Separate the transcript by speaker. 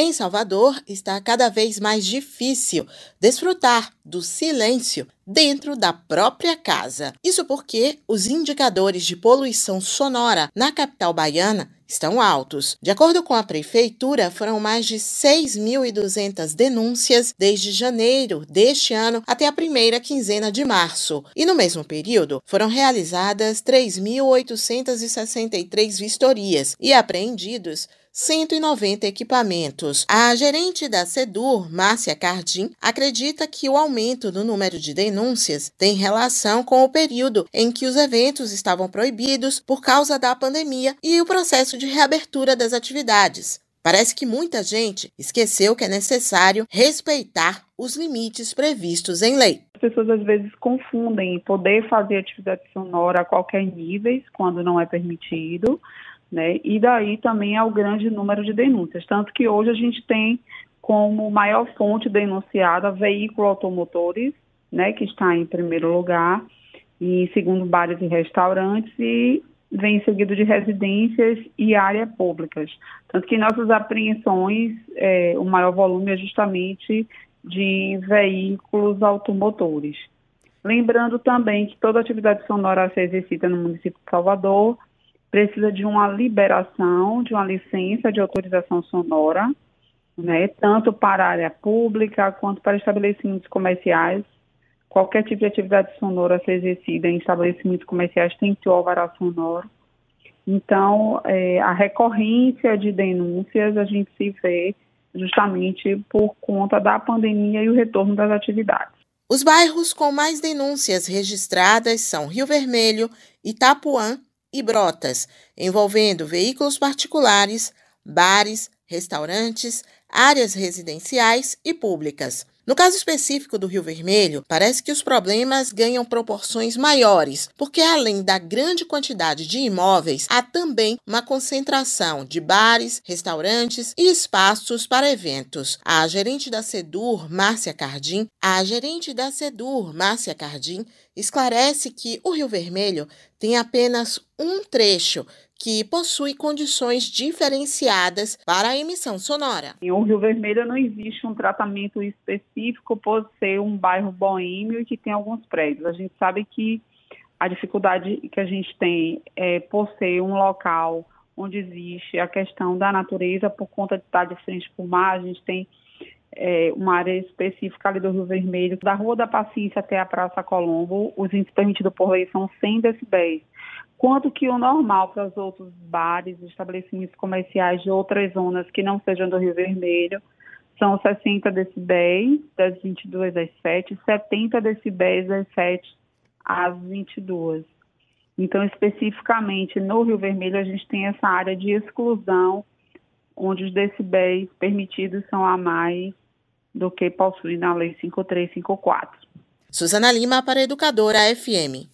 Speaker 1: Em Salvador, está cada vez mais difícil desfrutar do silêncio dentro da própria casa. Isso porque os indicadores de poluição sonora na capital baiana estão altos. De acordo com a prefeitura, foram mais de 6.200 denúncias desde janeiro deste ano até a primeira quinzena de março. E no mesmo período, foram realizadas 3.863 vistorias e apreendidos 190 equipamentos. A gerente da SEDUR, Márcia Cardim, acredita que o aumento do número de denúncias tem relação com o período em que os eventos estavam proibidos por causa da pandemia e o processo de reabertura das atividades. Parece que muita gente esqueceu que é necessário respeitar os limites previstos em lei.
Speaker 2: As pessoas às vezes confundem poder fazer atividade sonora a qualquer nível, quando não é permitido, né? E daí também é o grande número de denúncias, tanto que hoje a gente tem como maior fonte denunciada veículo automotores, né, que está em primeiro lugar, e em segundo bares e restaurantes e vem seguido de residências e áreas públicas. Tanto que nossas apreensões, é, o maior volume é justamente de veículos automotores. Lembrando também que toda atividade sonora se exercita no município de Salvador precisa de uma liberação, de uma licença de autorização sonora, né, tanto para a área pública quanto para estabelecimentos comerciais. Qualquer tipo de atividade sonora a ser exercida em estabelecimentos comerciais tem que ter o alvará sonoro. Então, é, a recorrência de denúncias a gente se vê justamente por conta da pandemia e o retorno das atividades.
Speaker 1: Os bairros com mais denúncias registradas são Rio Vermelho, Itapuã e Brotas, envolvendo veículos particulares, bares, restaurantes, áreas residenciais e públicas. No caso específico do Rio Vermelho, parece que os problemas ganham proporções maiores, porque além da grande quantidade de imóveis, há também uma concentração de bares, restaurantes e espaços para eventos. A gerente da Sedur, Márcia Cardim, a gerente da Sedur, Márcia Cardim, esclarece que o Rio Vermelho tem apenas um trecho que possui condições diferenciadas para a emissão sonora.
Speaker 2: Em o Rio Vermelho não existe um tratamento específico por ser um bairro boêmio e que tem alguns prédios. A gente sabe que a dificuldade que a gente tem é por ser um local onde existe a questão da natureza, por conta de estar de frente para o mar, a gente tem é, uma área específica ali do Rio Vermelho, da Rua da Paciência até a Praça Colombo, os índices permitidos por lei são 100 decibéis quanto que o normal para os outros bares, estabelecimentos comerciais de outras zonas que não sejam do Rio Vermelho, são 60 decibéis das 22 às 7, 70 decibéis das 7 às 22. Então, especificamente no Rio Vermelho, a gente tem essa área de exclusão, onde os decibéis permitidos são a mais do que possui na Lei 5354.
Speaker 1: Suzana Lima para Educadora FM.